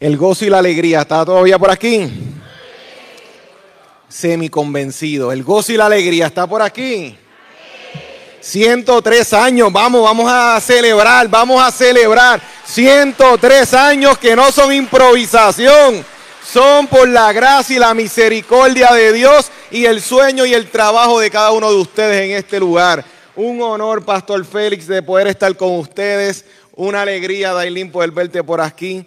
El gozo y la alegría, ¿está todavía por aquí? Semi convencido. El gozo y la alegría, ¿está por aquí? 103 años, vamos, vamos a celebrar, vamos a celebrar. 103 años que no son improvisación, son por la gracia y la misericordia de Dios y el sueño y el trabajo de cada uno de ustedes en este lugar. Un honor, Pastor Félix, de poder estar con ustedes. Una alegría, Dailín, poder verte por aquí.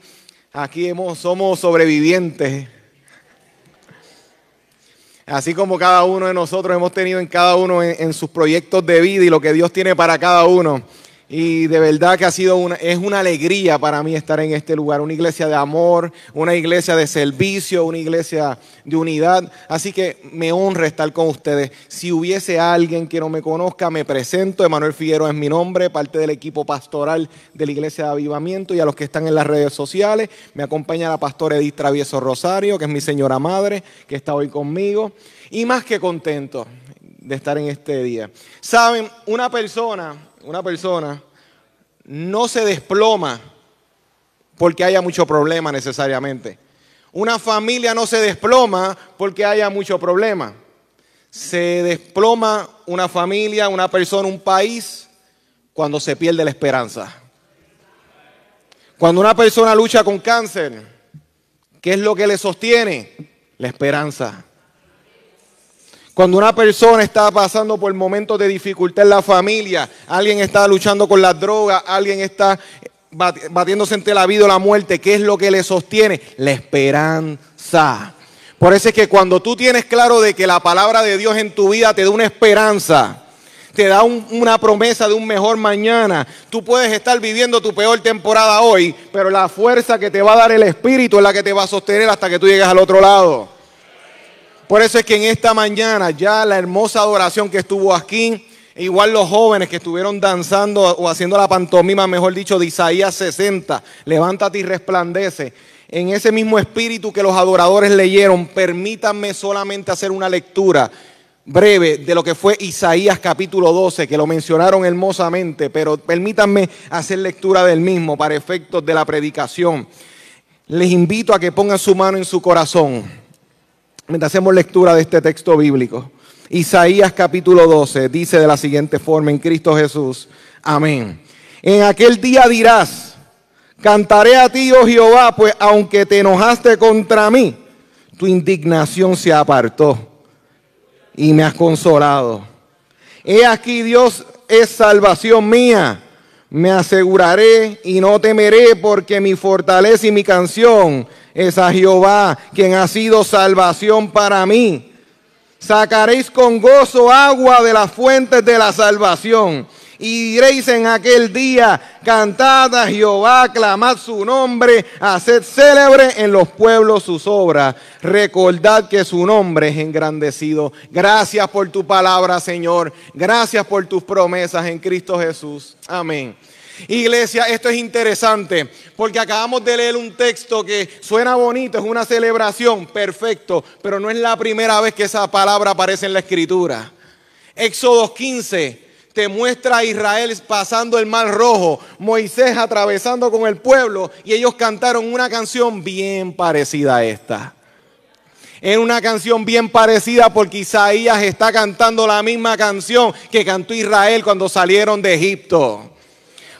Aquí hemos, somos sobrevivientes. Así como cada uno de nosotros hemos tenido en cada uno en, sus proyectos de vida y lo que Dios tiene para cada uno. Y de verdad que ha sido una, es una alegría para mí estar en este lugar, una iglesia de amor, una iglesia de servicio, una iglesia de unidad. Así que me honra estar con ustedes. Si hubiese alguien que no me conozca, me presento. Emanuel Figueroa es mi nombre, parte del equipo pastoral de la iglesia de avivamiento y a los que están en las redes sociales. Me acompaña la pastora Edith Travieso Rosario, que es mi señora madre, que está hoy conmigo. Y más que contento de estar en este día. Saben, una persona una persona no se desploma porque haya mucho problema necesariamente. Una familia no se desploma porque haya mucho problema. Se desploma una familia, una persona, un país cuando se pierde la esperanza. Cuando una persona lucha con cáncer, ¿qué es lo que le sostiene? La esperanza. Cuando una persona está pasando por momentos de dificultad en la familia, alguien está luchando con las drogas, alguien está batiéndose entre la vida o la muerte, ¿qué es lo que le sostiene? La esperanza. Por eso es que cuando tú tienes claro de que la palabra de Dios en tu vida te da una esperanza, te da una promesa de un mejor mañana. Tú puedes estar viviendo tu peor temporada hoy, pero la fuerza que te va a dar el Espíritu es la que te va a sostener hasta que tú llegues al otro lado. Por eso es que en esta mañana ya la hermosa adoración que estuvo aquí, igual los jóvenes que estuvieron danzando o haciendo la pantomima, mejor dicho, de Isaías 60, levántate y resplandece. En ese mismo espíritu que los adoradores leyeron, permítanme solamente hacer una lectura breve de lo que fue Isaías capítulo 12, que lo mencionaron hermosamente, pero permítanme hacer lectura del mismo para efectos de la predicación. Les invito a que pongan su mano en su corazón mientras hacemos lectura de este texto bíblico. Isaías capítulo 12 dice de la siguiente forma, en Cristo Jesús, amén. En aquel día dirás, cantaré a ti, oh Jehová, pues aunque te enojaste contra mí, tu indignación se apartó y me has consolado. He aquí Dios es salvación mía. Me aseguraré y no temeré porque mi fortaleza y mi canción es a Jehová, quien ha sido salvación para mí. Sacaréis con gozo agua de las fuentes de la salvación. Y diréis en aquel día, cantad a Jehová, clamad su nombre, haced célebre en los pueblos sus obras. Recordad que su nombre es engrandecido. Gracias por tu palabra, Señor. Gracias por tus promesas en Cristo Jesús. Amén. Iglesia, esto es interesante porque acabamos de leer un texto que suena bonito, es una celebración, perfecto, pero no es la primera vez que esa palabra aparece en la escritura. Éxodo 15 te muestra a Israel pasando el mar rojo, Moisés atravesando con el pueblo y ellos cantaron una canción bien parecida a esta. Es una canción bien parecida porque Isaías está cantando la misma canción que cantó Israel cuando salieron de Egipto.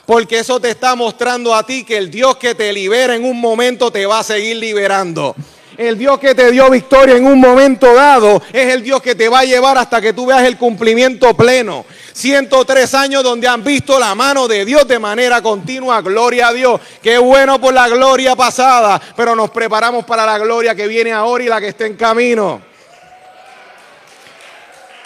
Porque eso te está mostrando a ti que el Dios que te libera en un momento te va a seguir liberando. El Dios que te dio victoria en un momento dado es el Dios que te va a llevar hasta que tú veas el cumplimiento pleno. 103 años donde han visto la mano de Dios de manera continua. Gloria a Dios. Qué bueno por la gloria pasada, pero nos preparamos para la gloria que viene ahora y la que está en camino.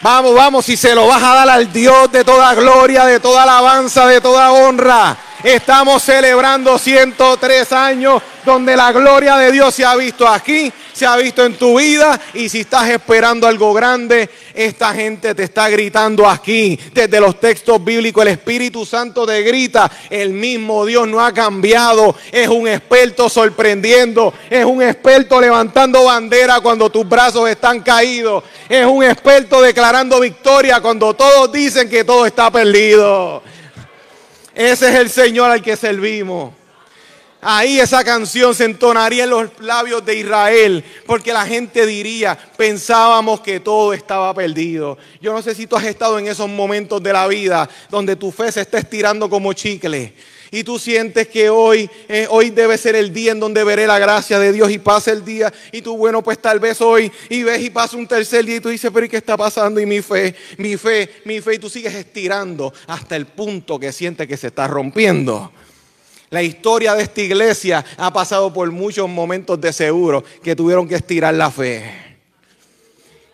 Vamos, vamos, si se lo vas a dar al Dios de toda gloria, de toda alabanza, de toda honra. Estamos celebrando 103 años donde la gloria de Dios se ha visto aquí, se ha visto en tu vida y si estás esperando algo grande, esta gente te está gritando aquí. Desde los textos bíblicos el Espíritu Santo te grita, el mismo Dios no ha cambiado, es un experto sorprendiendo, es un experto levantando bandera cuando tus brazos están caídos, es un experto declarando victoria cuando todos dicen que todo está perdido. Ese es el Señor al que servimos. Ahí esa canción se entonaría en los labios de Israel, porque la gente diría, pensábamos que todo estaba perdido. Yo no sé si tú has estado en esos momentos de la vida donde tu fe se está estirando como chicle. Y tú sientes que hoy, eh, hoy debe ser el día en donde veré la gracia de Dios y pasa el día. Y tú, bueno, pues tal vez hoy y ves y pasa un tercer día y tú dices, pero ¿y qué está pasando? Y mi fe, mi fe, mi fe. Y tú sigues estirando hasta el punto que sientes que se está rompiendo. La historia de esta iglesia ha pasado por muchos momentos de seguro que tuvieron que estirar la fe.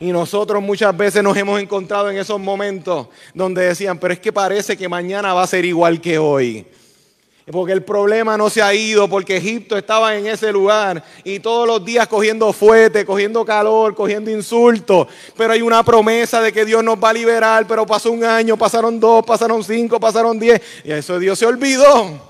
Y nosotros muchas veces nos hemos encontrado en esos momentos donde decían, pero es que parece que mañana va a ser igual que hoy. Porque el problema no se ha ido, porque Egipto estaba en ese lugar y todos los días cogiendo fuerte, cogiendo calor, cogiendo insultos. Pero hay una promesa de que Dios nos va a liberar, pero pasó un año, pasaron dos, pasaron cinco, pasaron diez. Y eso Dios se olvidó.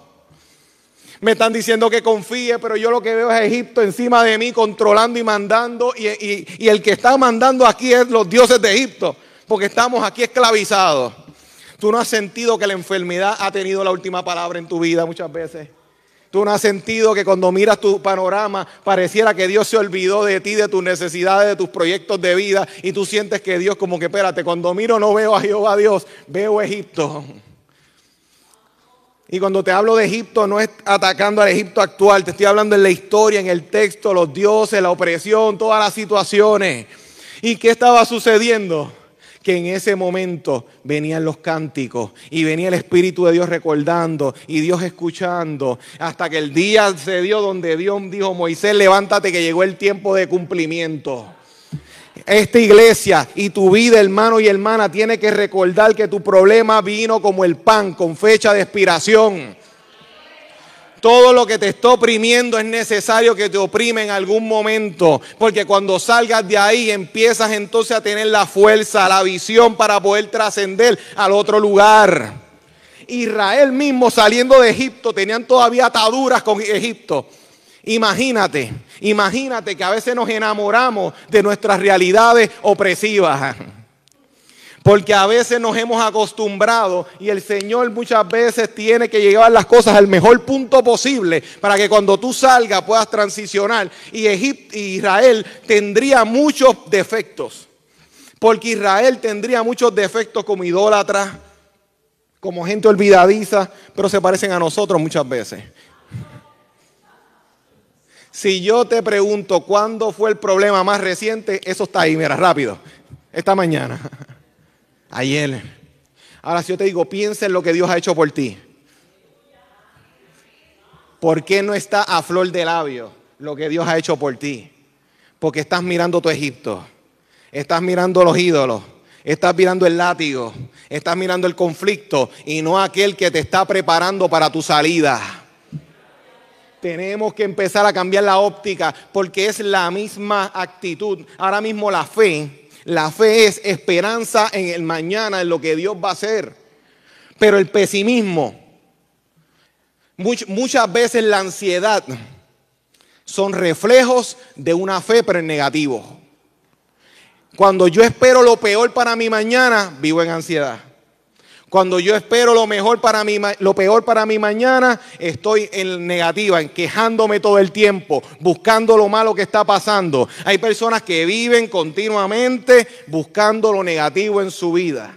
Me están diciendo que confíe, pero yo lo que veo es Egipto encima de mí, controlando y mandando. Y, el que está mandando aquí es los dioses de Egipto, porque estamos aquí esclavizados. Tú no has sentido que la enfermedad ha tenido la última palabra en tu vida muchas veces. Tú no has sentido que cuando miras tu panorama pareciera que Dios se olvidó de ti, de tus necesidades, de tus proyectos de vida y tú sientes que Dios como que espérate, cuando miro no veo a Jehová Dios, veo Egipto. Y cuando te hablo de Egipto, no es atacando al Egipto actual, te estoy hablando en la historia, en el texto, los dioses, la opresión, todas las situaciones. ¿Y qué estaba sucediendo? Que en ese momento venían los cánticos y venía el Espíritu de Dios recordando y Dios escuchando, hasta que el día se dio donde Dios dijo, Moisés, levántate que llegó el tiempo de cumplimiento esta iglesia y tu vida, hermano y hermana, tiene que recordar que tu problema vino como el pan, con fecha de expiración. Todo lo que te está oprimiendo es necesario que te oprime en algún momento, porque cuando salgas de ahí empiezas entonces a tener la fuerza, la visión para poder trascender al otro lugar. Israel mismo saliendo de Egipto tenían todavía ataduras con Egipto. Imagínate, imagínate que a veces nos enamoramos de nuestras realidades opresivas. Porque a veces nos hemos acostumbrado y el Señor muchas veces tiene que llevar las cosas al mejor punto posible para que cuando tú salgas puedas transicionar. Y Israel tendría muchos defectos. Porque Israel tendría muchos defectos como idólatra, como gente olvidadiza, pero se parecen a nosotros muchas veces. Si yo te pregunto cuándo fue el problema más reciente, eso está ahí, mira, rápido. Esta mañana. Ayer. Ahora, si yo te digo, piensa en lo que Dios ha hecho por ti. ¿Por qué no está a flor de labio lo que Dios ha hecho por ti? Porque estás mirando tu Egipto. Estás mirando los ídolos. Estás mirando el látigo. Estás mirando el conflicto y no aquel que te está preparando para tu salida. Tenemos que empezar a cambiar la óptica porque es la misma actitud. Ahora mismo la fe, la fe es esperanza en el mañana, en lo que Dios va a hacer. Pero el pesimismo, muchas veces la ansiedad, son reflejos de una fe, pero en negativo. Cuando yo espero lo peor para mi mañana, vivo en ansiedad. Cuando yo espero lo mejor para mí, lo peor para mi mañana, estoy en negativa, en quejándome todo el tiempo, buscando lo malo que está pasando. Hay personas que viven continuamente buscando lo negativo en su vida.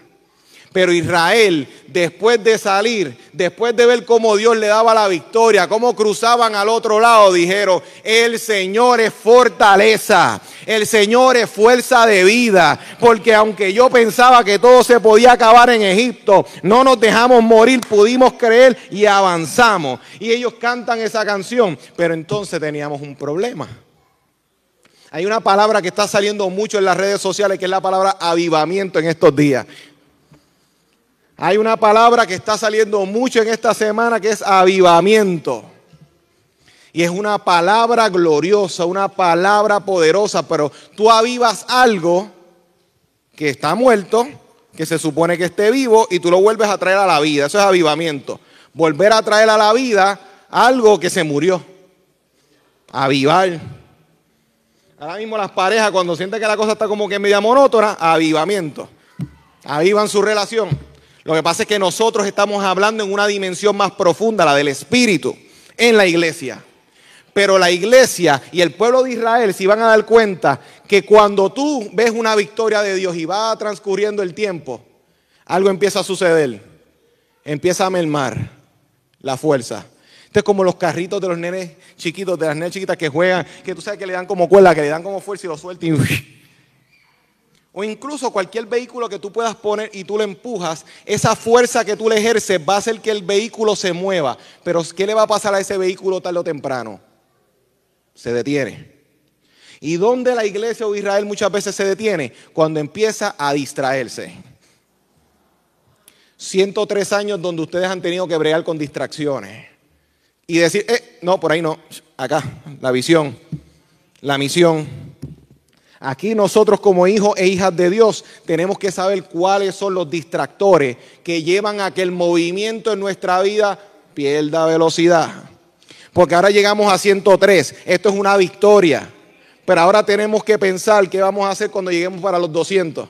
Pero Israel, después de salir, después de ver cómo Dios le daba la victoria, cómo cruzaban al otro lado, dijeron, el Señor es fortaleza, el Señor es fuerza de vida, porque aunque yo pensaba que todo se podía acabar en Egipto, no nos dejamos morir, pudimos creer y avanzamos. Y ellos cantan esa canción, pero entonces teníamos un problema. Hay una palabra que está saliendo mucho en las redes sociales, que es la palabra avivamiento en estos días. Hay una palabra que está saliendo mucho en esta semana que es avivamiento. Y es una palabra gloriosa, una palabra poderosa, pero tú avivas algo que está muerto, que se supone que esté vivo, y tú lo vuelves a traer a la vida. Eso es avivamiento. Volver a traer a la vida algo que se murió. Avivar. Ahora mismo las parejas, cuando sienten que la cosa está como que media monótona, avivamiento. Avivan su relación. Lo que pasa es que nosotros estamos hablando en una dimensión más profunda, la del espíritu. en la iglesia. Pero la iglesia y el pueblo de Israel se iban a dar cuenta que cuando tú ves una victoria de Dios y va transcurriendo el tiempo, algo empieza a suceder. Empieza a mermar la fuerza. Entonces, como los carritos de los nenes chiquitos, de las nenes chiquitas que juegan, que tú sabes que le dan como cuerda, que le dan como fuerza y lo sueltan. O incluso cualquier vehículo que tú puedas poner y tú le empujas, esa fuerza que tú le ejerces va a hacer que el vehículo se mueva. Pero ¿qué le va a pasar a ese vehículo tarde o temprano? Se detiene. ¿Y dónde la iglesia o Israel muchas veces se detiene? Cuando empieza a distraerse. 103 años donde ustedes han tenido que bregar con distracciones. Y decir, eh, no, por ahí no, acá, la visión, la misión. Aquí nosotros como hijos e hijas de Dios tenemos que saber cuáles son los distractores que llevan a que el movimiento en nuestra vida pierda velocidad. Porque ahora llegamos a 103, esto es una victoria. Pero ahora tenemos que pensar qué vamos a hacer cuando lleguemos para los 200.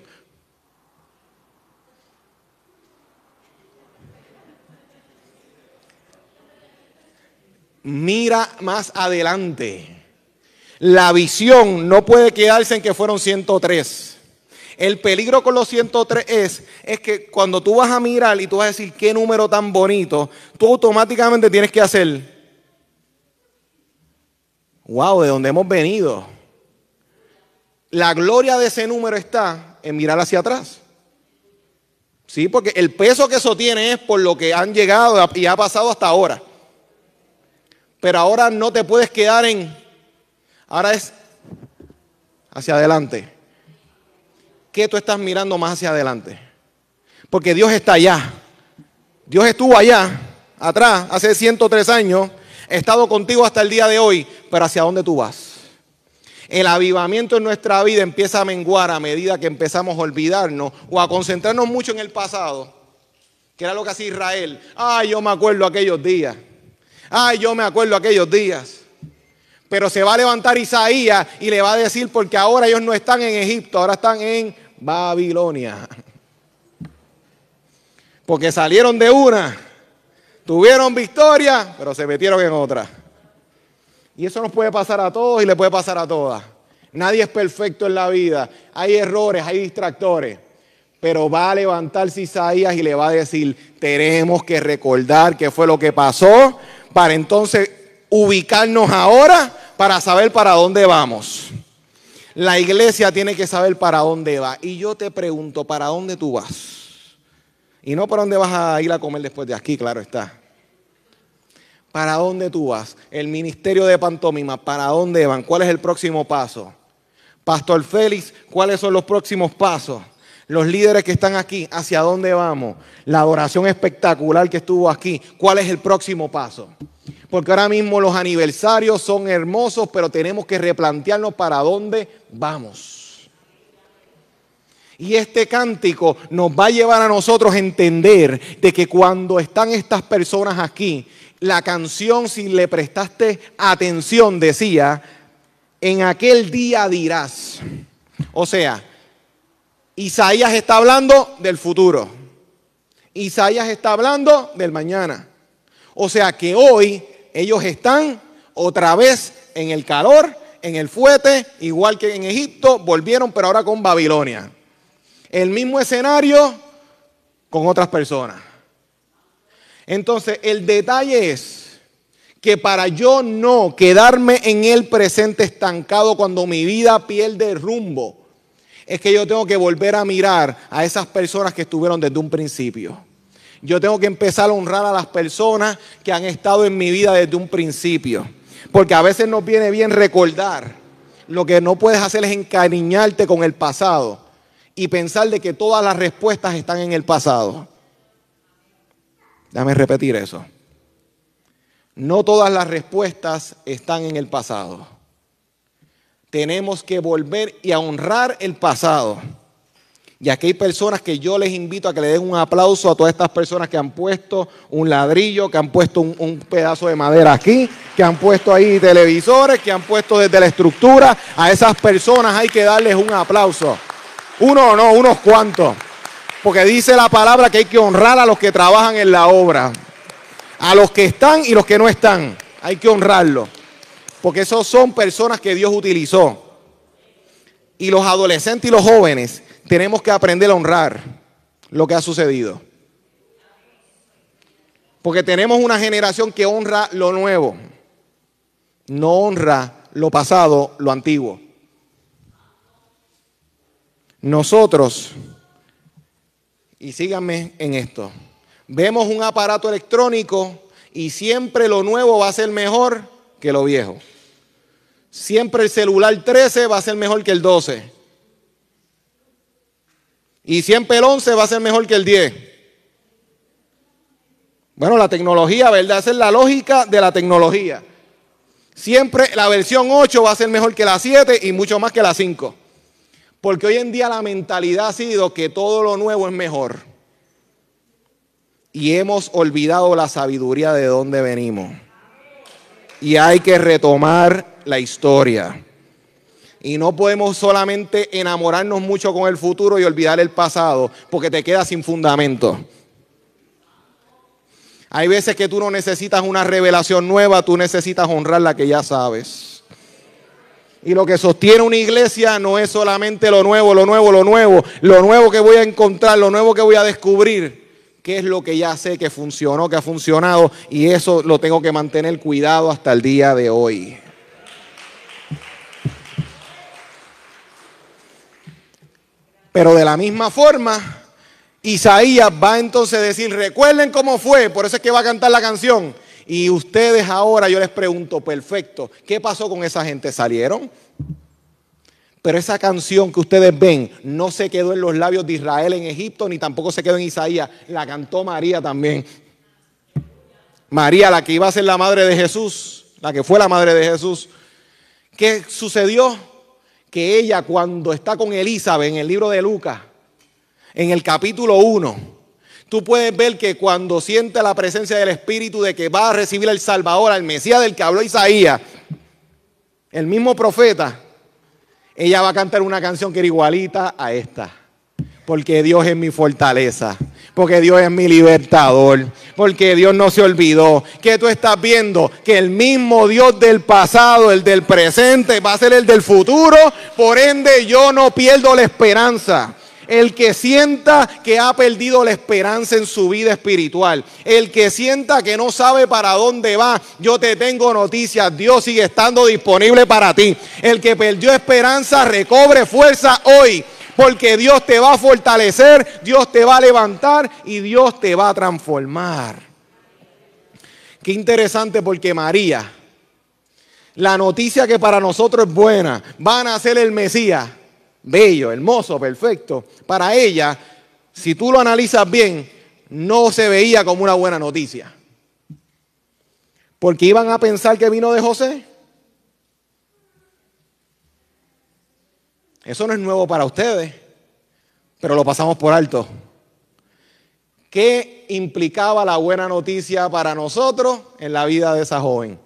Mira más adelante. La visión no puede quedarse en que fueron 103. El peligro con los 103 es, es que cuando tú vas a mirar y tú vas a decir qué número tan bonito, tú automáticamente tienes que hacer, wow, de dónde hemos venido. La gloria de ese número está en mirar hacia atrás. Sí, porque el peso que eso tiene es por lo que han llegado y ha pasado hasta ahora. Pero ahora no te puedes quedar en Ahora es hacia adelante. ¿Qué tú estás mirando más hacia adelante? Porque Dios está allá. Dios estuvo allá, atrás, hace 103 años, ha estado contigo hasta el día de hoy, pero ¿hacia dónde tú vas? El avivamiento en nuestra vida empieza a menguar a medida que empezamos a olvidarnos o a concentrarnos mucho en el pasado, que era lo que hacía Israel. Ay, yo me acuerdo aquellos días. Ay, yo me acuerdo aquellos días. Pero se va a levantar Isaías y le va a decir, porque ahora ellos no están en Egipto, ahora están en Babilonia. Porque salieron de una, tuvieron victoria, pero se metieron en otra. Y eso nos puede pasar a todos y le puede pasar a todas. Nadie es perfecto en la vida. Hay errores, hay distractores. Pero va a levantarse Isaías y le va a decir, tenemos que recordar qué fue lo que pasó para entonces ubicarnos ahora para saber para dónde vamos. La iglesia tiene que saber para dónde va. Y yo te pregunto, ¿para dónde tú vas? Y no para dónde vas a ir a comer después de aquí, claro está. ¿Para dónde tú vas? El ministerio de pantomima, ¿para dónde van? ¿Cuál es el próximo paso? Pastor Félix, ¿cuáles son los próximos pasos? Los líderes que están aquí, ¿hacia dónde vamos? La adoración espectacular que estuvo aquí, ¿cuál es el próximo paso? Porque ahora mismo los aniversarios son hermosos, pero tenemos que replantearnos para dónde vamos. Y este cántico nos va a llevar a nosotros a entender de que cuando están estas personas aquí, la canción, si le prestaste atención, decía, en aquel día dirás. O sea, Isaías está hablando del futuro. Isaías está hablando del mañana. O sea que hoy ellos están otra vez en el calor, en el fuete, igual que en Egipto, volvieron, pero ahora con Babilonia. El mismo escenario con otras personas. Entonces, el detalle es que para yo no quedarme en el presente estancado cuando mi vida pierde rumbo, es que yo tengo que volver a mirar a esas personas que estuvieron desde un principio. Yo tengo que empezar a honrar a las personas que han estado en mi vida desde un principio. Porque a veces nos viene bien recordar. Lo que no puedes hacer es encariñarte con el pasado y pensar de que todas las respuestas están en el pasado. Déjame repetir eso. No todas las respuestas están en el pasado. Tenemos que volver y a honrar el pasado. Y aquí hay personas que yo les invito a que le den un aplauso a todas estas personas que han puesto un ladrillo, que han puesto un, pedazo de madera aquí, que han puesto ahí televisores, que han puesto desde la estructura. A esas personas hay que darles un aplauso. Uno o no, unos cuantos. Porque dice la palabra que hay que honrar a los que trabajan en la obra. A los que están y los que no están. Hay que honrarlo. Porque esos son personas que Dios utilizó. Y los adolescentes y los jóvenes tenemos que aprender a honrar lo que ha sucedido. Porque tenemos una generación que honra lo nuevo, no honra lo pasado, lo antiguo. Nosotros, y síganme en esto, vemos un aparato electrónico y siempre lo nuevo va a ser mejor que lo viejo. Siempre el celular 13 va a ser mejor que el 12. Y siempre el 11 va a ser mejor que el 10. Bueno, la tecnología, ¿verdad? Esa es la lógica de la tecnología. Siempre la versión 8 va a ser mejor que la 7 y mucho más que la 5. Porque hoy en día la mentalidad ha sido que todo lo nuevo es mejor. Y hemos olvidado la sabiduría de dónde venimos. Y hay que retomar la historia. Y no podemos solamente enamorarnos mucho con el futuro y olvidar el pasado, porque te quedas sin fundamento. Hay veces que tú no necesitas una revelación nueva, tú necesitas honrar la que ya sabes. Y lo que sostiene una iglesia no es solamente lo nuevo, lo nuevo, lo nuevo, lo nuevo que voy a encontrar, lo nuevo que voy a descubrir, que es lo que ya sé que funcionó, que ha funcionado, y eso lo tengo que mantener cuidado hasta el día de hoy. Pero de la misma forma, Isaías va entonces a decir, recuerden cómo fue, por eso es que va a cantar la canción. Y ustedes ahora, yo les pregunto, perfecto, ¿qué pasó con esa gente? ¿Salieron? Pero esa canción que ustedes ven no se quedó en los labios de Israel en Egipto, ni tampoco se quedó en Isaías, la cantó María también. María, la que iba a ser la madre de Jesús, la que fue la madre de Jesús. ¿Qué sucedió? Que ella cuando está con Elizabeth en el libro de Lucas, en el capítulo 1, tú puedes ver que cuando siente la presencia del Espíritu de que va a recibir al Salvador, al Mesías del que habló Isaías, el mismo profeta, ella va a cantar una canción que era igualita a esta. Porque Dios es mi fortaleza. Porque Dios es mi libertador. Porque Dios no se olvidó. Que tú estás viendo que el mismo Dios del pasado, el del presente, va a ser el del futuro. Por ende, yo no pierdo la esperanza. El que sienta que ha perdido la esperanza en su vida espiritual. El que sienta que no sabe para dónde va. Yo te tengo noticias. Dios sigue estando disponible para ti. El que perdió esperanza recobre fuerza hoy. Porque Dios te va a fortalecer, Dios te va a levantar y Dios te va a transformar. Qué interesante porque María, la noticia que para nosotros es buena, van a ser el Mesías bello, hermoso, perfecto, para ella, si tú lo analizas bien, no se veía como una buena noticia. Porque iban a pensar que vino de José. Eso no es nuevo para ustedes, pero lo pasamos por alto. ¿Qué implicaba la buena noticia para nosotros en la vida de esa joven?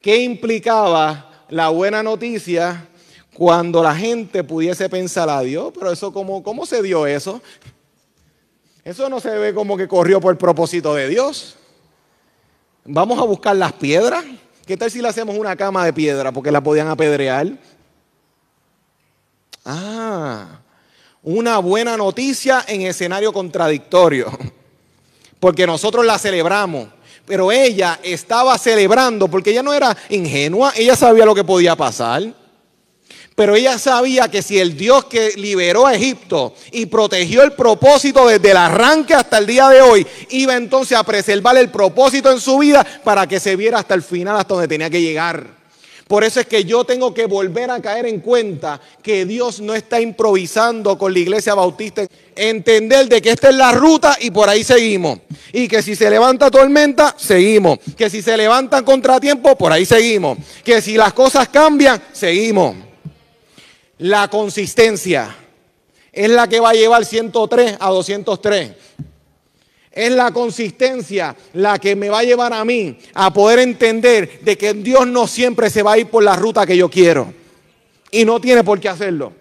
¿Qué implicaba la buena noticia cuando la gente pudiese pensar a Dios, pero eso cómo, cómo se dio eso? Eso no se ve como que corrió por el propósito de Dios. Vamos a buscar las piedras. ¿Qué tal si le hacemos una cama de piedra porque la podían apedrear? Ah, una buena noticia en escenario contradictorio. Porque nosotros la celebramos. Pero ella estaba celebrando porque ella no era ingenua, ella sabía lo que podía pasar. Pero ella sabía que si el Dios que liberó a Egipto y protegió el propósito desde el arranque hasta el día de hoy, iba entonces a preservar el propósito en su vida para que se viera hasta el final, hasta donde tenía que llegar. Por eso es que yo tengo que volver a caer en cuenta que Dios no está improvisando con la iglesia bautista. Entender de que esta es la ruta y por ahí seguimos. Y que si se levanta tormenta, seguimos. Que si se levantan contratiempos, por ahí seguimos. Que si las cosas cambian, seguimos. La consistencia es la que va a llevar 103 a 203. Es la consistencia la que me va a llevar a mí a poder entender de que Dios no siempre se va a ir por la ruta que yo quiero. Y no tiene por qué hacerlo.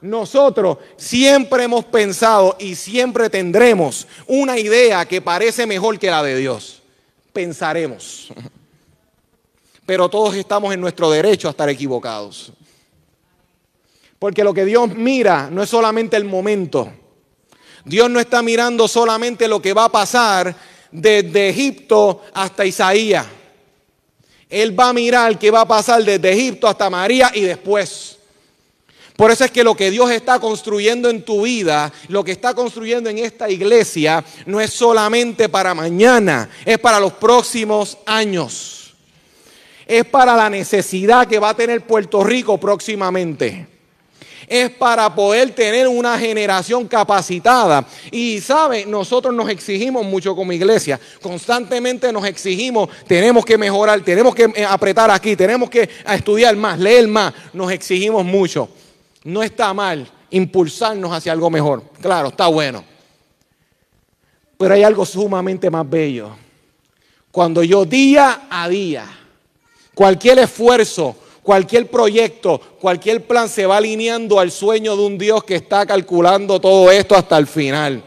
Nosotros siempre hemos pensado y siempre tendremos una idea que parece mejor que la de Dios. pensaremos. Pero todos estamos en nuestro derecho a estar equivocados. Porque lo que Dios mira no es solamente el momento. Dios no está mirando solamente lo que va a pasar desde Egipto hasta Isaías. Él va a mirar qué va a pasar desde Egipto hasta María y después. Por eso es que lo que Dios está construyendo en tu vida, lo que está construyendo en esta iglesia, no es solamente para mañana, es para los próximos años. Es para la necesidad que va a tener Puerto Rico próximamente es para poder tener una generación capacitada. Y sabe, nosotros nos exigimos mucho como iglesia, constantemente nos exigimos, tenemos que mejorar, tenemos que eh, apretar aquí, tenemos que estudiar más, leer más, nos exigimos mucho. No está mal impulsarnos hacia algo mejor, claro, está bueno. Pero hay algo sumamente más bello. Cuando yo día a día, cualquier esfuerzo, Cualquier proyecto, cualquier plan se va alineando al sueño de un Dios que está calculando todo esto hasta el final.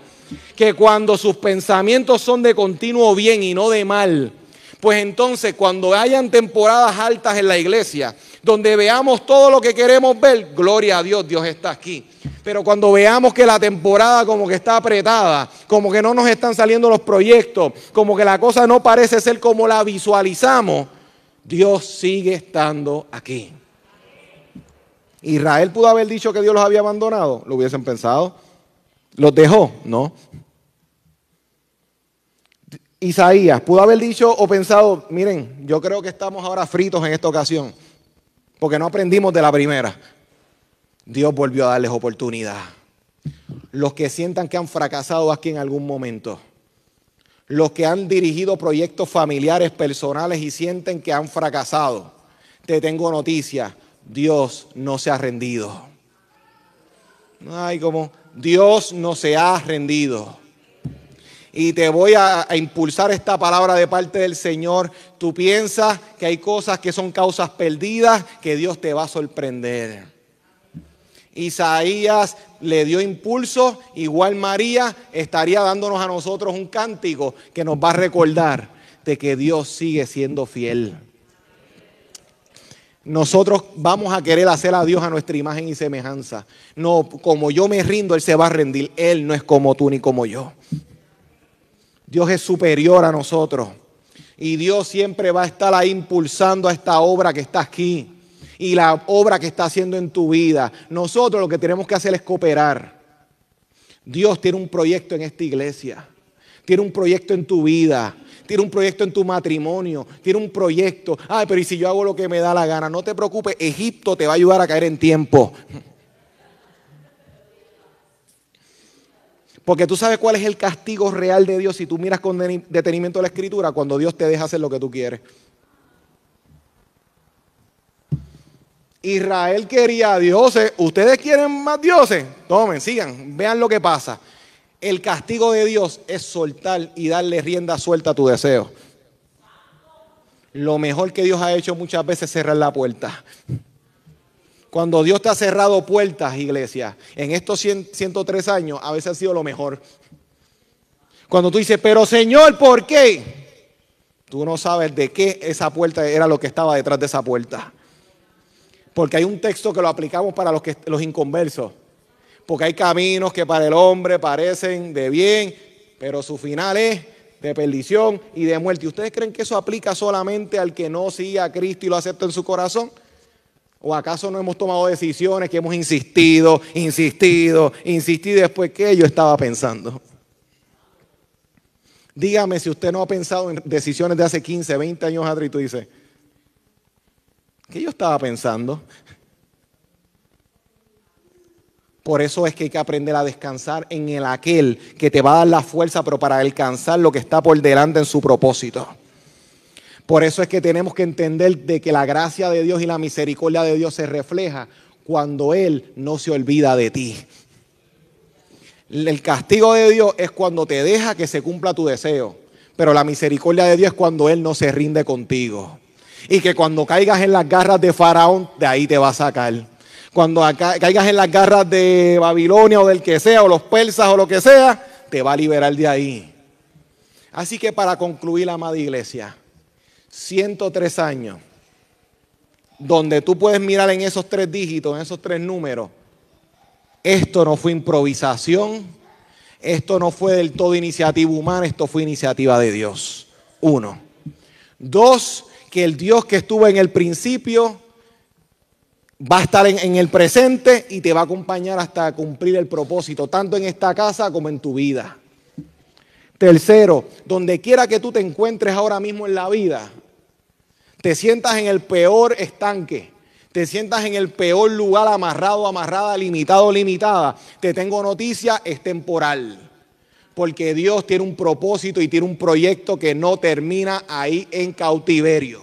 Que cuando sus pensamientos son de continuo bien y no de mal, pues entonces cuando hayan temporadas altas en la iglesia, donde veamos todo lo que queremos ver, gloria a Dios, Dios está aquí. Pero cuando veamos que la temporada como que está apretada, como que no nos están saliendo los proyectos, como que la cosa no parece ser como la visualizamos, Dios sigue estando aquí. Israel pudo haber dicho que Dios los había abandonado, lo hubiesen pensado. ¿Los dejó? No. Isaías pudo haber dicho o pensado, miren, yo creo que estamos ahora fritos en esta ocasión, porque no aprendimos de la primera. Dios volvió a darles oportunidad. Los que sientan que han fracasado aquí en algún momento, los que han dirigido proyectos familiares, personales y sienten que han fracasado. Te tengo noticia, Dios no se ha rendido. Ay, como Dios no se ha rendido. Y te voy a, a, impulsar esta palabra de parte del Señor. Tú piensas que hay cosas que son causas perdidas, que Dios te va a sorprender. Isaías le dio impulso, igual María estaría dándonos a nosotros un cántico que nos va a recordar de que Dios sigue siendo fiel. Nosotros vamos a querer hacer a Dios a nuestra imagen y semejanza. No, como yo me rindo, Él se va a rendir. Él no es como tú ni como yo. Dios es superior a nosotros. Y Dios siempre va a estar ahí impulsando a esta obra que está aquí y la obra que está haciendo en tu vida. Nosotros lo que tenemos que hacer es cooperar. Dios tiene un proyecto en esta iglesia, tiene un proyecto en tu vida, tiene un proyecto en tu matrimonio, tiene un proyecto. Ay, pero ¿y si yo hago lo que me da la gana? No te preocupes, Egipto te va a ayudar a caer en tiempo. Porque tú sabes cuál es el castigo real de Dios si tú miras con detenimiento la escritura cuando Dios te deja hacer lo que tú quieres. Israel quería dioses. ¿Ustedes quieren más dioses? Tomen, sigan, vean lo que pasa. El castigo de Dios es soltar y darle rienda suelta a tu deseo. Lo mejor que Dios ha hecho muchas veces es cerrar la puerta. Cuando Dios te ha cerrado puertas, iglesia, en estos 103 años, a veces ha sido lo mejor. Cuando tú dices, pero Señor, ¿por qué? Tú no sabes de qué esa puerta era lo que estaba detrás de esa puerta. Porque hay un texto que lo aplicamos para los, que, los inconversos. Porque hay caminos que para el hombre parecen de bien, pero su final es de perdición y de muerte. ¿Y ustedes creen que eso aplica solamente al que no sigue a Cristo y lo acepta en su corazón? ¿O acaso no hemos tomado decisiones que hemos insistido, insistido, insistido y después que yo estaba pensando? Dígame si usted no ha pensado en decisiones de hace 15, 20 años atrás y tú dices, ¿Qué yo estaba pensando? Por eso es que hay que aprender a descansar en el aquel que te va a dar la fuerza, pero para alcanzar lo que está por delante en su propósito. Por eso es que tenemos que entender de que la gracia de Dios y la misericordia de Dios se refleja cuando Él no se olvida de ti. El castigo de Dios es cuando te deja que se cumpla tu deseo, pero la misericordia de Dios es cuando Él no se rinde contigo y que cuando caigas en las garras de Faraón, de ahí te va a sacar. Cuando caigas en las garras de Babilonia o del que sea, o los persas o lo que sea, te va a liberar de ahí. Así que para concluir, amada iglesia, 103 años, donde tú puedes mirar en esos tres dígitos, en esos tres números, esto no fue improvisación, esto no fue del todo iniciativa humana, esto fue iniciativa de Dios. Uno. Dos, que el Dios que estuvo en el principio va a estar en, el presente y te va a acompañar hasta cumplir el propósito, tanto en esta casa como en tu vida. Tercero, donde quiera que tú te encuentres ahora mismo en la vida, te sientas en el peor estanque, te sientas en el peor lugar amarrado, amarrada, limitado, limitada, te tengo noticia, es temporal. Porque Dios tiene un propósito y tiene un proyecto que no termina ahí en cautiverio.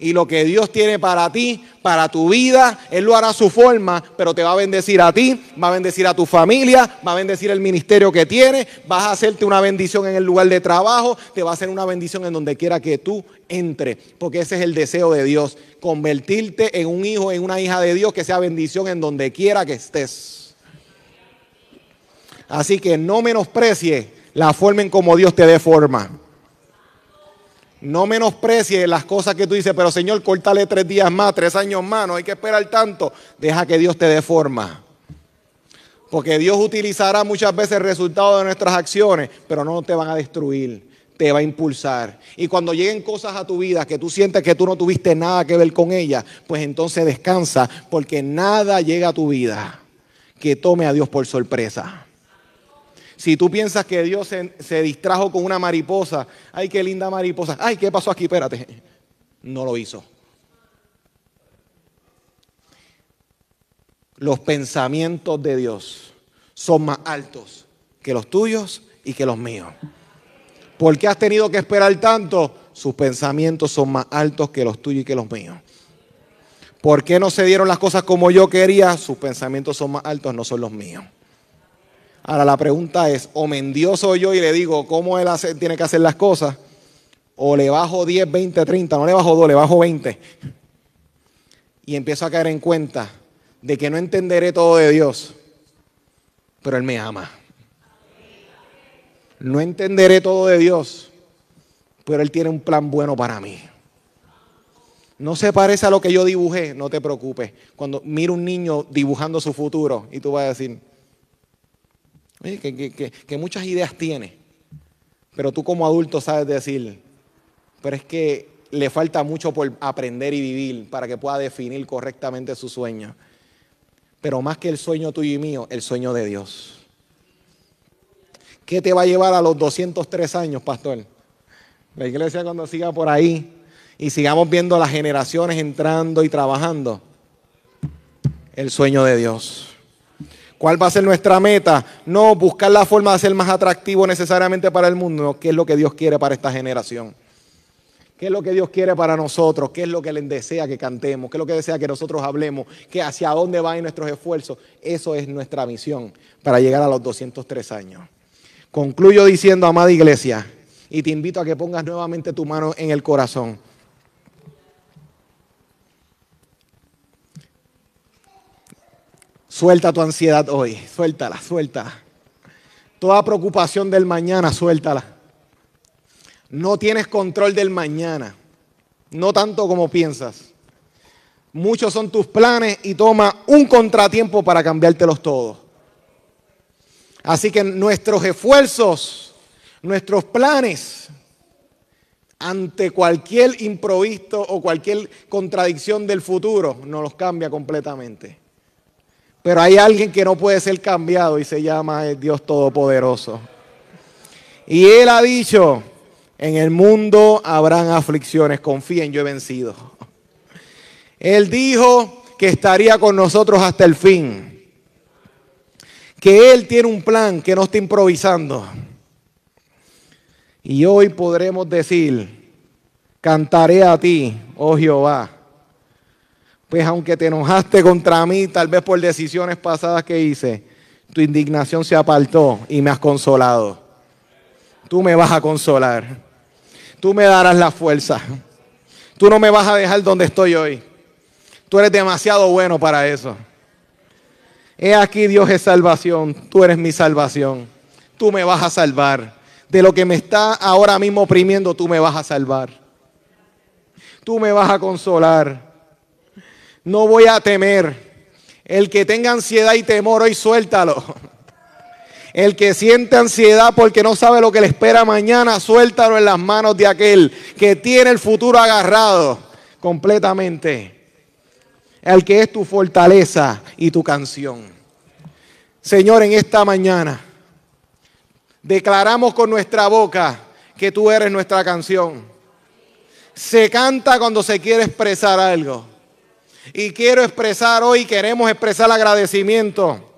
Y lo que Dios tiene para ti, para tu vida, Él lo hará a su forma, pero te va a bendecir a ti, va a bendecir a tu familia, va a bendecir el ministerio que tienes, vas a hacerte una bendición en el lugar de trabajo, te va a hacer una bendición en donde quiera que tú entres, porque ese es el deseo de Dios, convertirte en un hijo, en una hija de Dios que sea bendición en donde quiera que estés. Así que no menosprecie la forma en como Dios te dé forma. No menosprecie las cosas que tú dices, pero Señor, córtale tres días más, tres años más, no hay que esperar tanto. Deja que Dios te dé forma. Porque Dios utilizará muchas veces el resultado de nuestras acciones, pero no te van a destruir, te va a impulsar. Y cuando lleguen cosas a tu vida que tú sientes que tú no tuviste nada que ver con ellas, pues entonces descansa, porque nada llega a tu vida que tome a Dios por sorpresa. Si tú piensas que Dios se, distrajo con una mariposa, ay, qué linda mariposa, ay, ¿qué pasó aquí? Espérate. No lo hizo. Los pensamientos de Dios son más altos que los tuyos y que los míos. ¿Por qué has tenido que esperar tanto? Sus pensamientos son más altos que los tuyos y que los míos. ¿Por qué no se dieron las cosas como yo quería? Sus pensamientos son más altos, no son los míos. Ahora la pregunta es, o me endioso yo y le digo cómo él tiene que hacer las cosas, o le bajo 10, 20, 30, no le bajo 2, le bajo 20. Y empiezo a caer en cuenta de que no entenderé todo de Dios, pero Él me ama. No entenderé todo de Dios, pero Él tiene un plan bueno para mí. No se parece a lo que yo dibujé, no te preocupes. Cuando miro un niño dibujando su futuro y tú vas a decir, que, muchas ideas tiene, pero tú como adulto sabes decir, pero es que le falta mucho por aprender y vivir para que pueda definir correctamente su sueño. Pero más que el sueño tuyo y mío, el sueño de Dios. ¿Qué te va a llevar a los 203 años, pastor? La iglesia cuando siga por ahí y sigamos viendo las generaciones entrando y trabajando, el sueño de Dios. ¿Cuál va a ser nuestra meta? No buscar la forma de ser más atractivo necesariamente para el mundo, qué es lo que Dios quiere para esta generación. ¿Qué es lo que Dios quiere para nosotros? ¿Qué es lo que Él desea que cantemos? ¿Qué es lo que desea que nosotros hablemos? ¿Qué hacia dónde van nuestros esfuerzos? Eso es nuestra misión para llegar a los 203 años. Concluyo diciendo, amada iglesia, y te invito a que pongas nuevamente tu mano en el corazón. Suelta tu ansiedad hoy, suéltala, suelta. Toda preocupación del mañana, suéltala. No tienes control del mañana, no tanto como piensas. Muchos son tus planes y toma un contratiempo para cambiártelos todos. Así que nuestros esfuerzos, nuestros planes, ante cualquier improviso o cualquier contradicción del futuro, nos los cambia completamente. Pero hay alguien que no puede ser cambiado y se llama el Dios Todopoderoso. Y Él ha dicho, en el mundo habrán aflicciones, confíen, yo he vencido. Él dijo que estaría con nosotros hasta el fin. Que Él tiene un plan que no está improvisando. Y hoy podremos decir, cantaré a ti, oh Jehová pues aunque te enojaste contra mí, tal vez por decisiones pasadas que hice, tu indignación se apartó y me has consolado. Tú me vas a consolar. Tú me darás la fuerza. Tú no me vas a dejar donde estoy hoy. Tú eres demasiado bueno para eso. He aquí Dios es salvación. Tú eres mi salvación. Tú me vas a salvar. de lo que me está ahora mismo oprimiendo, tú me vas a salvar. Tú me vas a consolar. No voy a temer. El que tenga ansiedad y temor, hoy suéltalo. El que siente ansiedad porque no sabe lo que le espera mañana, suéltalo en las manos de aquel que tiene el futuro agarrado completamente. El que es tu fortaleza y tu canción. Señor, en esta mañana declaramos con nuestra boca que tú eres nuestra canción. Se canta cuando se quiere expresar algo. Y quiero expresar hoy, queremos expresar agradecimiento.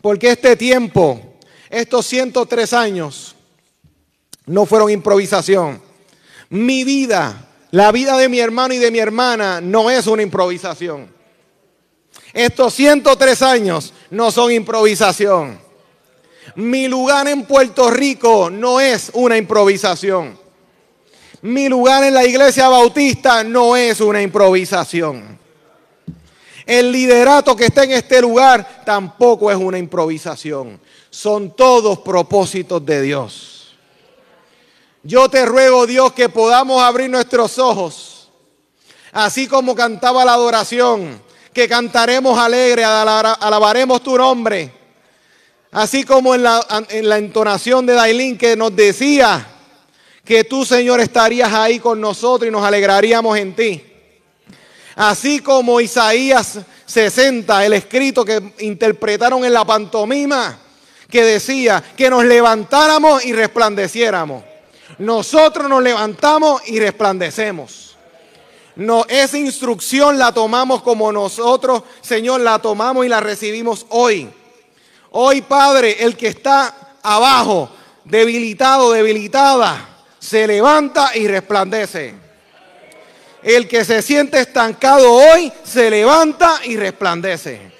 Porque este tiempo, estos 103 años, no fueron improvisación. Mi vida, la vida de mi hermano y de mi hermana, no es una improvisación. Estos 103 años no son improvisación. Mi lugar en Puerto Rico no es una improvisación. Mi lugar en la iglesia bautista no es una improvisación. El liderato que está en este lugar tampoco es una improvisación. Son todos propósitos de Dios. Yo te ruego, Dios, que podamos abrir nuestros ojos, así como cantaba la adoración, que cantaremos alegre, alabaremos tu nombre, así como en la, en la entonación de Dailín que nos decía, que tú, Señor, estarías ahí con nosotros y nos alegraríamos en ti. Así como Isaías 60, el escrito que interpretaron en la pantomima, que decía que nos levantáramos y resplandeciéramos. Nosotros nos levantamos y resplandecemos. No, esa instrucción la tomamos como nosotros, Señor, la tomamos y la recibimos hoy. Hoy, Padre, el que está abajo, debilitado, debilitada, se levanta y resplandece. El que se siente estancado hoy se levanta y resplandece.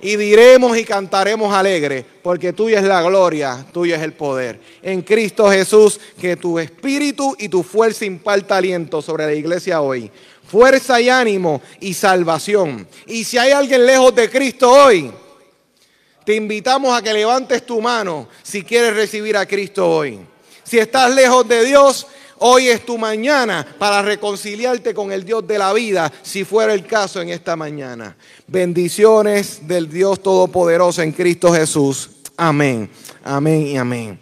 Y diremos y cantaremos alegre, porque tuya es la gloria, tuya es el poder. En Cristo Jesús, que tu espíritu y tu fuerza imparta aliento sobre la iglesia hoy. Fuerza y ánimo y salvación. Y si hay alguien lejos de Cristo hoy, te invitamos a que levantes tu mano si quieres recibir a Cristo hoy. Si estás lejos de Dios, hoy es tu mañana para reconciliarte con el Dios de la vida, si fuera el caso en esta mañana. Bendiciones del Dios Todopoderoso en Cristo Jesús. Amén, amén y amén.